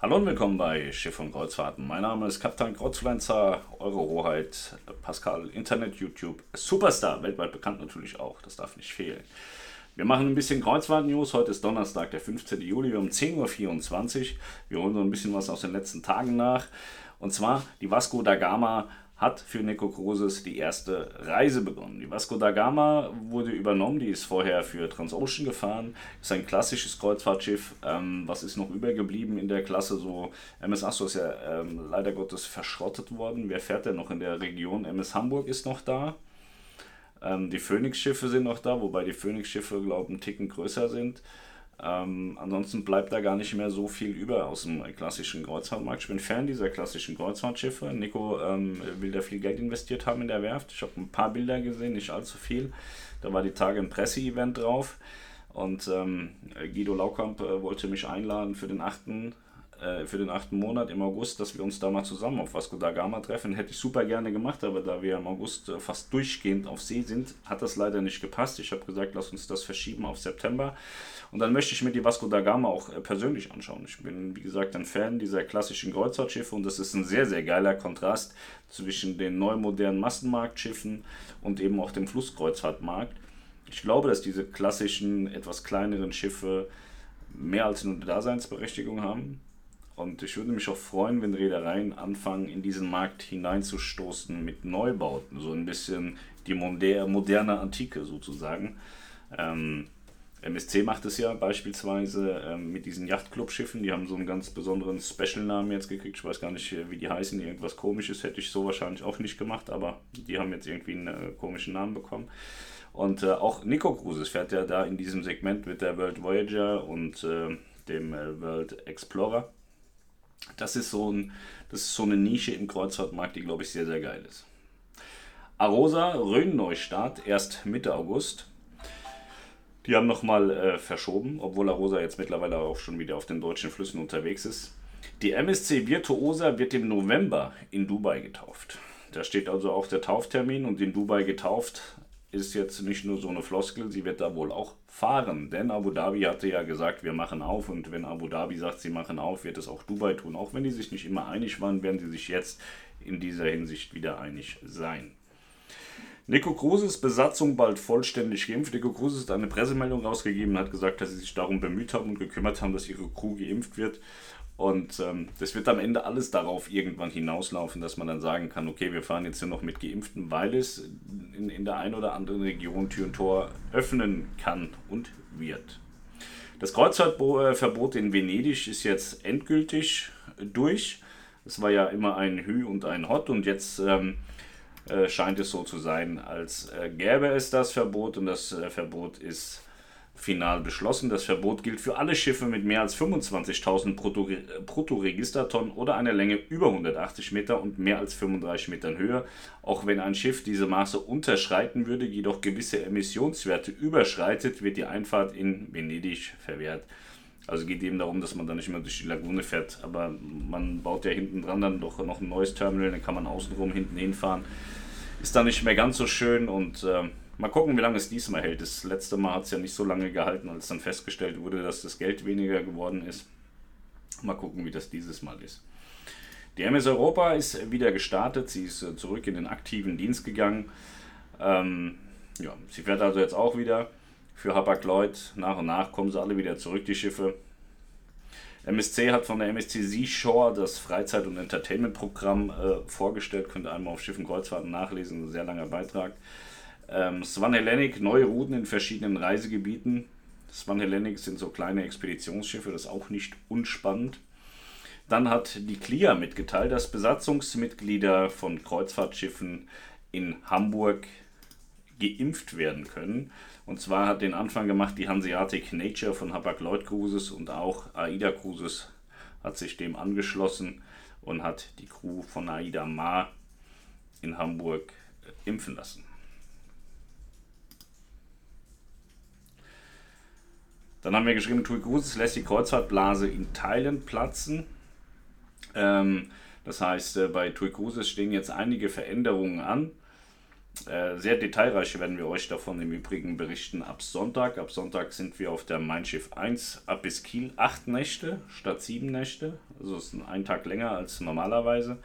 Hallo und willkommen bei Schiff und Kreuzfahrten. Mein Name ist Kapitän Kreuzfluencer, eure Hoheit Pascal, Internet, YouTube, Superstar, weltweit bekannt natürlich auch, das darf nicht fehlen. Wir machen ein bisschen Kreuzfahrt-News. Heute ist Donnerstag, der 15. Juli, um 10.24 Uhr. Wir holen so ein bisschen was aus den letzten Tagen nach. Und zwar die Vasco da Gama hat für Nico Cruises die erste Reise begonnen. Die Vasco da Gama wurde übernommen, die ist vorher für Transocean gefahren, ist ein klassisches Kreuzfahrtschiff. Ähm, was ist noch übergeblieben in der Klasse? So, MS Astro ist ja ähm, leider Gottes verschrottet worden. Wer fährt denn noch in der Region? MS Hamburg ist noch da. Ähm, die Phoenix-Schiffe sind noch da, wobei die Phoenix-Schiffe, glaube ich, einen Ticken größer sind. Ähm, ansonsten bleibt da gar nicht mehr so viel über aus dem klassischen Kreuzfahrtmarkt. Ich bin Fan dieser klassischen Kreuzfahrtschiffe. Nico ähm, will da viel Geld investiert haben in der Werft. Ich habe ein paar Bilder gesehen, nicht allzu viel. Da war die Tage ein Presseevent drauf. Und ähm, Guido Laukamp äh, wollte mich einladen für den 8. Äh, für den 8. Monat im August, dass wir uns da mal zusammen auf Vasco da Gama treffen. Hätte ich super gerne gemacht, aber da wir im August äh, fast durchgehend auf See sind, hat das leider nicht gepasst. Ich habe gesagt, lass uns das verschieben auf September. Und dann möchte ich mir die Vasco da Gama auch äh, persönlich anschauen. Ich bin, wie gesagt, ein Fan dieser klassischen Kreuzfahrtschiffe und das ist ein sehr, sehr geiler Kontrast zwischen den neu modernen Massenmarktschiffen und eben auch dem Flusskreuzfahrtmarkt. Ich glaube, dass diese klassischen, etwas kleineren Schiffe mehr als eine Daseinsberechtigung haben. Und ich würde mich auch freuen, wenn Reedereien anfangen, in diesen Markt hineinzustoßen mit Neubauten. So ein bisschen die moderne Antike sozusagen. Ähm, MSC macht es ja beispielsweise ähm, mit diesen Yachtclub-Schiffen. Die haben so einen ganz besonderen Special-Namen jetzt gekriegt. Ich weiß gar nicht, wie die heißen. Irgendwas komisches hätte ich so wahrscheinlich auch nicht gemacht, aber die haben jetzt irgendwie einen äh, komischen Namen bekommen. Und äh, auch Nico Cruises fährt ja da in diesem Segment mit der World Voyager und äh, dem äh, World Explorer. Das ist, so ein, das ist so eine Nische im Kreuzfahrtmarkt, die, glaube ich, sehr, sehr geil ist. Arosa Rhön-Neustart erst Mitte August. Die haben nochmal äh, verschoben, obwohl Arosa jetzt mittlerweile auch schon wieder auf den deutschen Flüssen unterwegs ist. Die MSC Virtuosa wird im November in Dubai getauft. Da steht also auch der Tauftermin und in Dubai getauft ist jetzt nicht nur so eine Floskel, sie wird da wohl auch fahren. Denn Abu Dhabi hatte ja gesagt, wir machen auf und wenn Abu Dhabi sagt, sie machen auf, wird es auch Dubai tun. Auch wenn die sich nicht immer einig waren, werden sie sich jetzt in dieser Hinsicht wieder einig sein. Nico Cruises Besatzung bald vollständig geimpft. Nico Cruises hat eine Pressemeldung rausgegeben und hat gesagt, dass sie sich darum bemüht haben und gekümmert haben, dass ihre Crew geimpft wird. Und ähm, das wird am Ende alles darauf irgendwann hinauslaufen, dass man dann sagen kann, okay, wir fahren jetzt hier noch mit Geimpften, weil es in, in der einen oder anderen Region Tür und Tor öffnen kann und wird. Das Kreuzfahrtverbot in Venedig ist jetzt endgültig durch. Es war ja immer ein Hü und ein Hot und jetzt ähm, äh, scheint es so zu sein, als äh, gäbe es das Verbot und das äh, Verbot ist final beschlossen. Das Verbot gilt für alle Schiffe mit mehr als 25.000 Bruttoregistertonnen oder einer Länge über 180 Meter und mehr als 35 Metern Höhe. Auch wenn ein Schiff diese Maße unterschreiten würde, jedoch gewisse Emissionswerte überschreitet, wird die Einfahrt in Venedig verwehrt. Also geht eben darum, dass man dann nicht mehr durch die Lagune fährt, aber man baut ja hinten dran dann doch noch ein neues Terminal, dann kann man außenrum hinten hinfahren ist dann nicht mehr ganz so schön und äh, mal gucken, wie lange es diesmal hält. Das letzte Mal hat es ja nicht so lange gehalten, als dann festgestellt wurde, dass das Geld weniger geworden ist. Mal gucken, wie das dieses Mal ist. Die MS Europa ist wieder gestartet, sie ist äh, zurück in den aktiven Dienst gegangen. Ähm, ja, sie fährt also jetzt auch wieder für Hapag-Lloyd. Nach und nach kommen sie alle wieder zurück, die Schiffe. MSC hat von der MSC Seashore das Freizeit- und Entertainment-Programm äh, vorgestellt. Könnt ihr einmal auf Schiffen Kreuzfahrten nachlesen, ein sehr langer Beitrag. Ähm, Swan Hellenic, neue Routen in verschiedenen Reisegebieten. Swan Hellenic sind so kleine Expeditionsschiffe, das ist auch nicht unspannend. Dann hat die CLIA mitgeteilt, dass Besatzungsmitglieder von Kreuzfahrtschiffen in Hamburg geimpft werden können. Und zwar hat den Anfang gemacht die Hanseatic Nature von Hapag-Lloyd Cruises und auch AIDA Cruises hat sich dem angeschlossen und hat die Crew von AIDA Ma in Hamburg impfen lassen. Dann haben wir geschrieben, TUI Cruises lässt die Kreuzfahrtblase in Teilen platzen. Ähm, das heißt, äh, bei TUI Cruises stehen jetzt einige Veränderungen an. Äh, sehr detailreich werden wir euch davon im Übrigen berichten ab Sonntag. Ab Sonntag sind wir auf der Mein Schiff 1 ab bis Kiel. Acht Nächte statt sieben Nächte. Also es ist ein Tag länger als normalerweise.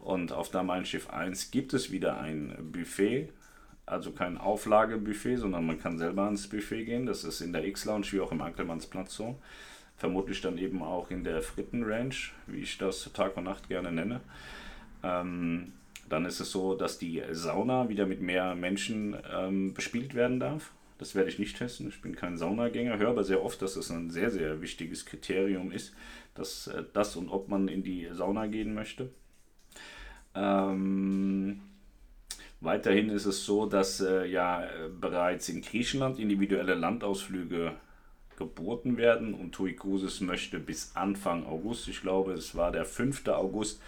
Und auf der Mein Schiff 1 gibt es wieder ein Buffet. Also kein Auflagebuffet, sondern man kann selber ans Buffet gehen. Das ist in der X-Lounge wie auch im Ankelmannsplatz so. Vermutlich dann eben auch in der Fritten Ranch, wie ich das Tag und Nacht gerne nenne. Ähm, dann ist es so, dass die Sauna wieder mit mehr Menschen ähm, bespielt werden darf. Das werde ich nicht testen. Ich bin kein Saunagänger, höre aber sehr oft, dass es ein sehr, sehr wichtiges Kriterium ist, dass äh, das und ob man in die Sauna gehen möchte. Ähm, weiterhin ist es so, dass äh, ja bereits in Griechenland individuelle Landausflüge geboten werden und TUI Cruises möchte bis Anfang August, ich glaube es war der 5. August,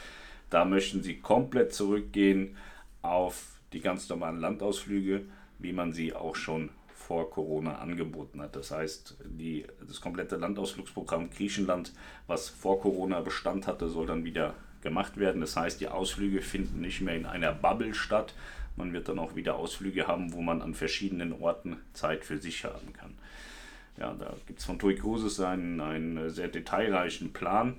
da möchten sie komplett zurückgehen auf die ganz normalen Landausflüge, wie man sie auch schon vor Corona angeboten hat. Das heißt, die, das komplette Landausflugsprogramm Griechenland, was vor Corona Bestand hatte, soll dann wieder gemacht werden. Das heißt, die Ausflüge finden nicht mehr in einer Bubble statt. Man wird dann auch wieder Ausflüge haben, wo man an verschiedenen Orten Zeit für sich haben kann. Ja, da gibt es von TUI Cruises einen, einen sehr detailreichen Plan,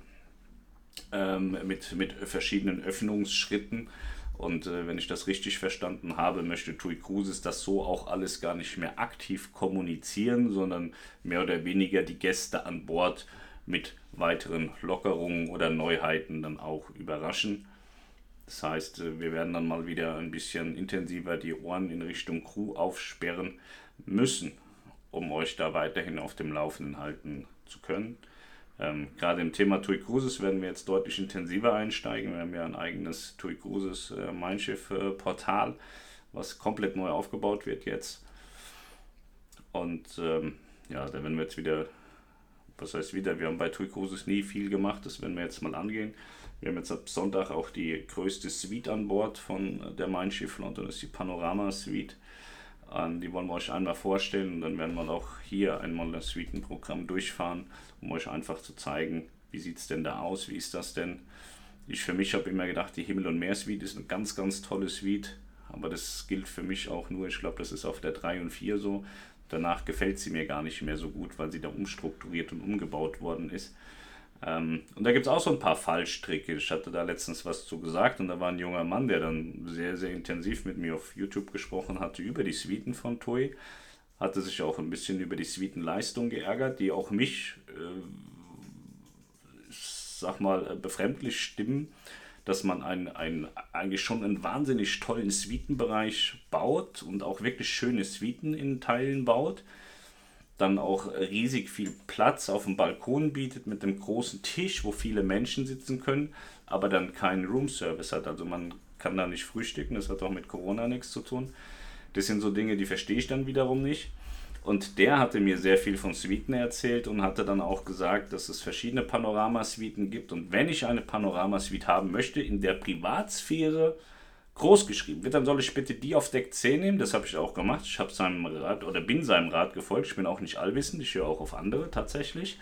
ähm, mit, mit verschiedenen Öffnungsschritten. Und äh, wenn ich das richtig verstanden habe, möchte TUI Cruises das so auch alles gar nicht mehr aktiv kommunizieren, sondern mehr oder weniger die Gäste an Bord mit weiteren Lockerungen oder Neuheiten dann auch überraschen. Das heißt, äh, wir werden dann mal wieder ein bisschen intensiver die Ohren in Richtung Crew aufsperren müssen, um euch da weiterhin auf dem Laufenden halten zu können. Ähm, gerade im Thema TUI Cruises werden wir jetzt deutlich intensiver einsteigen. Wir haben ja ein eigenes TUI Cruises äh, Mein Schiff äh, Portal, was komplett neu aufgebaut wird jetzt. Und ähm, ja, da werden wir jetzt wieder, was heißt wieder, wir haben bei TUI Cruises nie viel gemacht, das werden wir jetzt mal angehen. Wir haben jetzt ab Sonntag auch die größte Suite an Bord von der Mein Schiff London, das ist die Panorama Suite. Die wollen wir euch einmal vorstellen und dann werden wir auch hier einmal das Suitenprogramm durchfahren, um euch einfach zu zeigen, wie sieht es denn da aus, wie ist das denn. Ich für mich habe immer gedacht, die Himmel- und Meer-Suite ist eine ganz, ganz tolle Suite, aber das gilt für mich auch nur, ich glaube, das ist auf der 3 und 4 so. Danach gefällt sie mir gar nicht mehr so gut, weil sie da umstrukturiert und umgebaut worden ist. Ähm, und da gibt es auch so ein paar Fallstricke. Ich hatte da letztens was zu gesagt und da war ein junger Mann, der dann sehr, sehr intensiv mit mir auf YouTube gesprochen hatte über die Suiten von Toei. Hatte sich auch ein bisschen über die Suitenleistung geärgert, die auch mich, äh, sag mal, befremdlich stimmen, dass man einen, einen, eigentlich schon einen wahnsinnig tollen Suitenbereich baut und auch wirklich schöne Suiten in Teilen baut dann auch riesig viel Platz auf dem Balkon bietet mit einem großen Tisch, wo viele Menschen sitzen können, aber dann keinen Roomservice hat. Also man kann da nicht frühstücken, das hat auch mit Corona nichts zu tun. Das sind so Dinge, die verstehe ich dann wiederum nicht. Und der hatte mir sehr viel von Suiten erzählt und hatte dann auch gesagt, dass es verschiedene Panoramasuiten gibt. Und wenn ich eine Panoramasuite haben möchte, in der Privatsphäre, groß geschrieben wird, dann soll ich bitte die auf Deck 10 nehmen. Das habe ich auch gemacht. Ich habe seinem Rat oder bin seinem Rat gefolgt. Ich bin auch nicht allwissend, ich höre auch auf andere tatsächlich.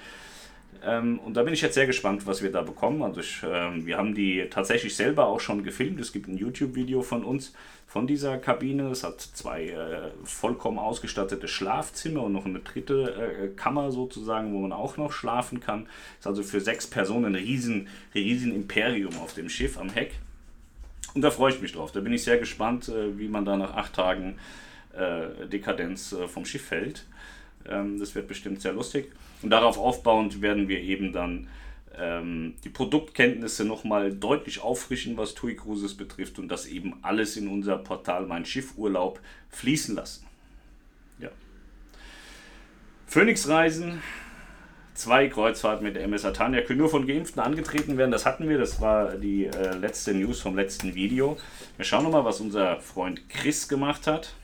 Ähm, und da bin ich jetzt sehr gespannt, was wir da bekommen. Also ich, ähm, wir haben die tatsächlich selber auch schon gefilmt. Es gibt ein YouTube-Video von uns von dieser Kabine. Es hat zwei äh, vollkommen ausgestattete Schlafzimmer und noch eine dritte äh, Kammer sozusagen, wo man auch noch schlafen kann. Ist also für sechs Personen ein riesen, riesen Imperium auf dem Schiff am Heck. Und da freue ich mich drauf. Da bin ich sehr gespannt, äh, wie man da nach acht Tagen äh, Dekadenz äh, vom Schiff fällt. Ähm, das wird bestimmt sehr lustig. Und darauf aufbauend werden wir eben dann ähm, die Produktkenntnisse nochmal deutlich auffrischen, was TUI Cruises betrifft und das eben alles in unser Portal Mein Schiffurlaub fließen lassen. Ja. Phoenix Reisen zwei Kreuzfahrten mit MS Atania können nur von Geimpften angetreten werden. Das hatten wir, das war die äh, letzte News vom letzten Video. Wir schauen nochmal, was unser Freund Chris gemacht hat.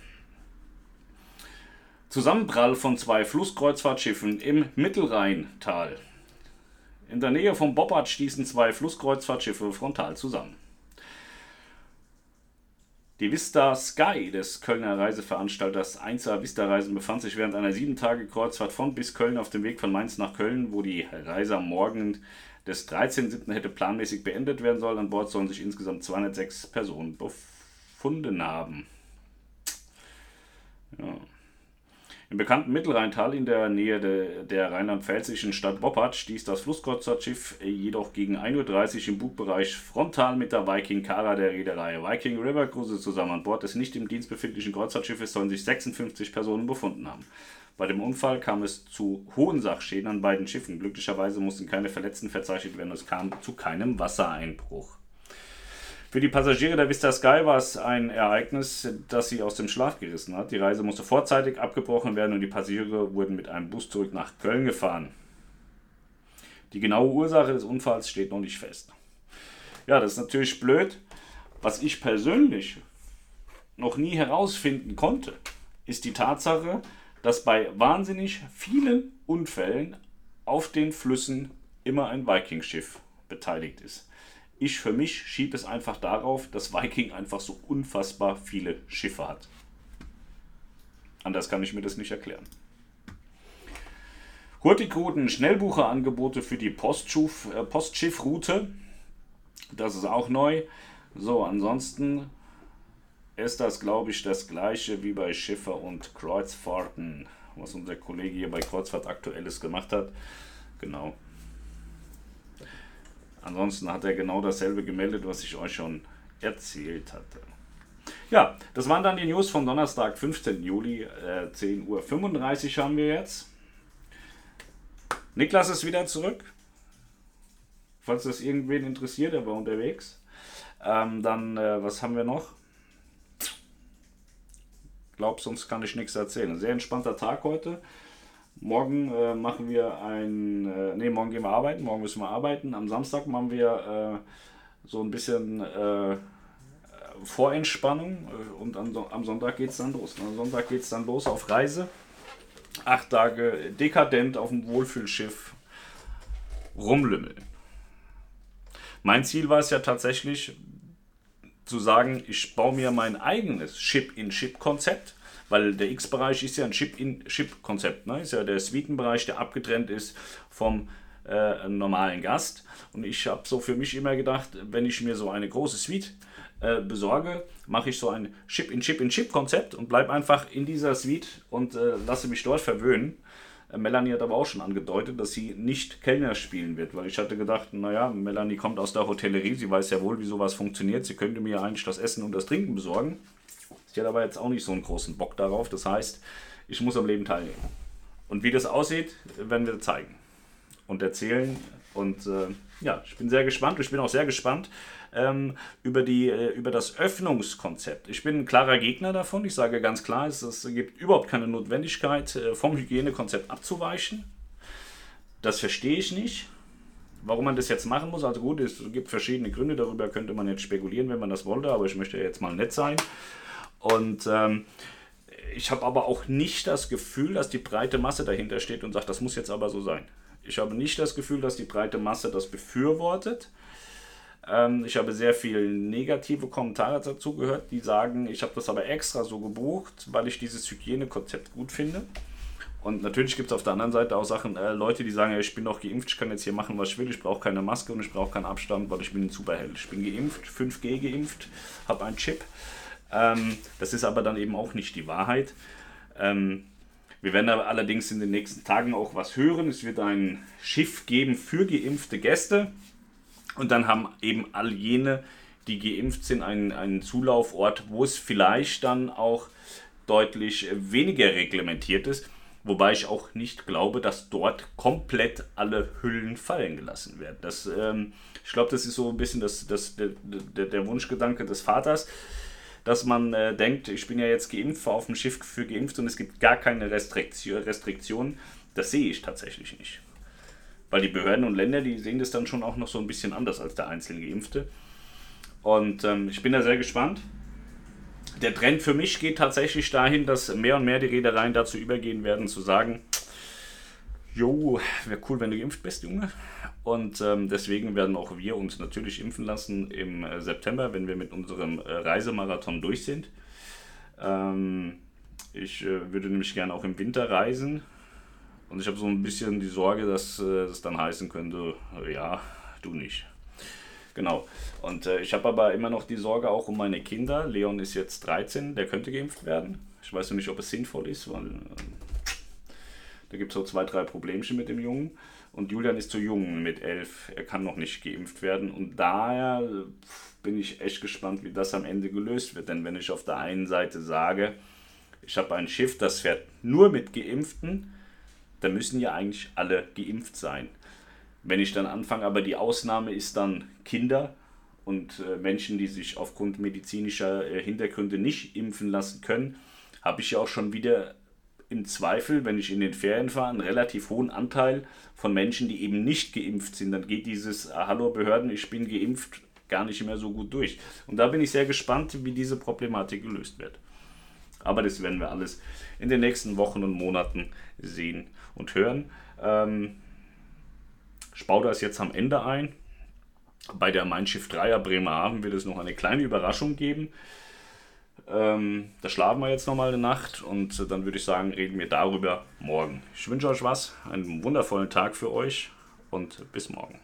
Zusammenprall von zwei Flusskreuzfahrtschiffen im Mittelrheintal. In der Nähe vom Bobbard stießen zwei Flusskreuzfahrtschiffe frontal zusammen. Die Vista Sky des Kölner Reiseveranstalters 1A Vista Reisen befand sich während einer 7-Tage-Kreuzfahrt von bis Köln auf dem Weg von Mainz nach Köln, wo die Reise am Morgen des 13.07. hätte planmäßig beendet werden sollen. An Bord sollen sich insgesamt 206 Personen befunden haben. Ja. Im bekannten Mittelrheintal in der Nähe de, der rheinland-pfälzischen Stadt Boppard stieß das Flusskreuzfahrtschiff jedoch gegen 1.30 Uhr im Bugbereich frontal mit der Viking Kara der Reederei Viking River Cruise zusammen. An Bord des nicht im Dienst befindlichen Kreuzfahrtschiffes sollen sich 56 Personen befunden haben. Bei dem Unfall kam es zu hohen Sachschäden an beiden Schiffen. Glücklicherweise mussten keine Verletzten verzeichnet werden. Es kam zu keinem Wassereinbruch. Für die Passagiere der Vista Sky war es ein Ereignis, das sie aus dem Schlaf gerissen hat. Die Reise musste vorzeitig abgebrochen werden und die Passagiere wurden mit einem Bus zurück nach Köln gefahren. Die genaue Ursache des Unfalls steht noch nicht fest. Ja, das ist natürlich blöd. Was ich persönlich noch nie herausfinden konnte, ist die Tatsache, dass bei wahnsinnig vielen Unfällen auf den Flüssen immer ein Viking-Schiff beteiligt ist. Ich für mich schiebe es einfach darauf, dass Viking einfach so unfassbar viele Schiffe hat. Anders kann ich mir das nicht erklären. Hurtigruten Schnellbucherangebote für die Postschiff, äh, Postschiffroute. Das ist auch neu. So, ansonsten ist das, glaube ich, das gleiche wie bei Schiffer und Kreuzfahrten, was unser Kollege hier bei Kreuzfahrt Aktuelles gemacht hat. Genau. Ansonsten hat er genau dasselbe gemeldet, was ich euch schon erzählt hatte. Ja, das waren dann die News vom Donnerstag, 15. Juli, äh, 10.35 Uhr haben wir jetzt. Niklas ist wieder zurück. Falls das irgendwen interessiert, er war unterwegs. Ähm, dann, äh, was haben wir noch? Glaub, sonst kann ich nichts erzählen. Sehr entspannter Tag heute. Morgen äh, machen wir ein, äh, nee, morgen gehen wir arbeiten, morgen müssen wir arbeiten. Am Samstag machen wir äh, so ein bisschen äh, Vorentspannung äh, und am, am Sonntag geht es dann los. Am Sonntag geht es dann los auf Reise. Acht Tage dekadent auf dem Wohlfühlschiff rumlümmeln. Mein Ziel war es ja tatsächlich zu sagen, ich baue mir mein eigenes Ship-in-Ship-Konzept weil der X-Bereich ist ja ein Chip-in-Chip-Konzept. Ne? Ist ja der Suitenbereich, der abgetrennt ist vom äh, normalen Gast. Und ich habe so für mich immer gedacht, wenn ich mir so eine große Suite äh, besorge, mache ich so ein Chip-in-Chip-in-Chip-Konzept und bleibe einfach in dieser Suite und äh, lasse mich dort verwöhnen. Äh, Melanie hat aber auch schon angedeutet, dass sie nicht Kellner spielen wird, weil ich hatte gedacht, naja, Melanie kommt aus der Hotellerie, sie weiß ja wohl, wie sowas funktioniert, sie könnte mir eigentlich das Essen und das Trinken besorgen. Ich hatte aber jetzt auch nicht so einen großen Bock darauf. Das heißt, ich muss am Leben teilnehmen. Und wie das aussieht, werden wir zeigen und erzählen. Und äh, ja, ich bin sehr gespannt. Ich bin auch sehr gespannt ähm, über, die, äh, über das Öffnungskonzept. Ich bin ein klarer Gegner davon. Ich sage ganz klar, es, es gibt überhaupt keine Notwendigkeit, äh, vom Hygienekonzept abzuweichen. Das verstehe ich nicht. Warum man das jetzt machen muss, also gut, es gibt verschiedene Gründe, darüber könnte man jetzt spekulieren, wenn man das wollte, aber ich möchte jetzt mal nett sein. Und ähm, ich habe aber auch nicht das Gefühl, dass die breite Masse dahinter steht und sagt, das muss jetzt aber so sein. Ich habe nicht das Gefühl, dass die breite Masse das befürwortet. Ähm, ich habe sehr viele negative Kommentare dazu gehört, die sagen, ich habe das aber extra so gebucht, weil ich dieses Hygienekonzept gut finde. Und natürlich gibt es auf der anderen Seite auch Sachen, äh, Leute, die sagen, ja, ich bin doch geimpft, ich kann jetzt hier machen, was ich will, ich brauche keine Maske und ich brauche keinen Abstand, weil ich bin ein Superheld. Ich bin geimpft, 5G geimpft, habe einen Chip. Ähm, das ist aber dann eben auch nicht die Wahrheit. Ähm, wir werden allerdings in den nächsten Tagen auch was hören. Es wird ein Schiff geben für geimpfte Gäste. Und dann haben eben all jene, die geimpft sind, einen, einen Zulaufort, wo es vielleicht dann auch deutlich weniger reglementiert ist. Wobei ich auch nicht glaube, dass dort komplett alle Hüllen fallen gelassen werden. Das, ähm, ich glaube, das ist so ein bisschen das, das, der, der, der Wunschgedanke des Vaters dass man äh, denkt, ich bin ja jetzt geimpft, fahre auf dem Schiff für geimpft und es gibt gar keine Restriktion, Restriktion. Das sehe ich tatsächlich nicht. Weil die Behörden und Länder, die sehen das dann schon auch noch so ein bisschen anders als der einzelne Geimpfte. Und ähm, ich bin da sehr gespannt. Der Trend für mich geht tatsächlich dahin, dass mehr und mehr die Reedereien dazu übergehen werden, zu sagen, jo, wäre cool, wenn du geimpft bist, Junge. Und ähm, deswegen werden auch wir uns natürlich impfen lassen im äh, September, wenn wir mit unserem äh, Reisemarathon durch sind. Ähm, ich äh, würde nämlich gerne auch im Winter reisen. Und ich habe so ein bisschen die Sorge, dass äh, das dann heißen könnte, ja, du nicht. Genau. Und äh, ich habe aber immer noch die Sorge auch um meine Kinder. Leon ist jetzt 13, der könnte geimpft werden. Ich weiß noch nicht, ob es sinnvoll ist, weil äh, da gibt es so zwei, drei Problemchen mit dem Jungen. Und Julian ist zu jung mit elf. Er kann noch nicht geimpft werden. Und daher bin ich echt gespannt, wie das am Ende gelöst wird. Denn wenn ich auf der einen Seite sage, ich habe ein Schiff, das fährt nur mit Geimpften, dann müssen ja eigentlich alle geimpft sein. Wenn ich dann anfange, aber die Ausnahme ist dann Kinder und äh, Menschen, die sich aufgrund medizinischer äh, Hintergründe nicht impfen lassen können, habe ich ja auch schon wieder im Zweifel, wenn ich in den Ferien fahre, einen relativ hohen Anteil von Menschen, die eben nicht geimpft sind. Dann geht dieses ah, Hallo Behörden, ich bin geimpft gar nicht mehr so gut durch. Und da bin ich sehr gespannt, wie diese Problematik gelöst wird. Aber das werden wir alles in den nächsten Wochen und Monaten sehen und hören. Ähm, Spauder ist jetzt am Ende ein. Bei der Mein Schiff 3er Bremerhaven wird es noch eine kleine Überraschung geben. Ähm, da schlafen wir jetzt nochmal eine Nacht und dann würde ich sagen, reden wir darüber morgen. Ich wünsche euch was, einen wundervollen Tag für euch und bis morgen.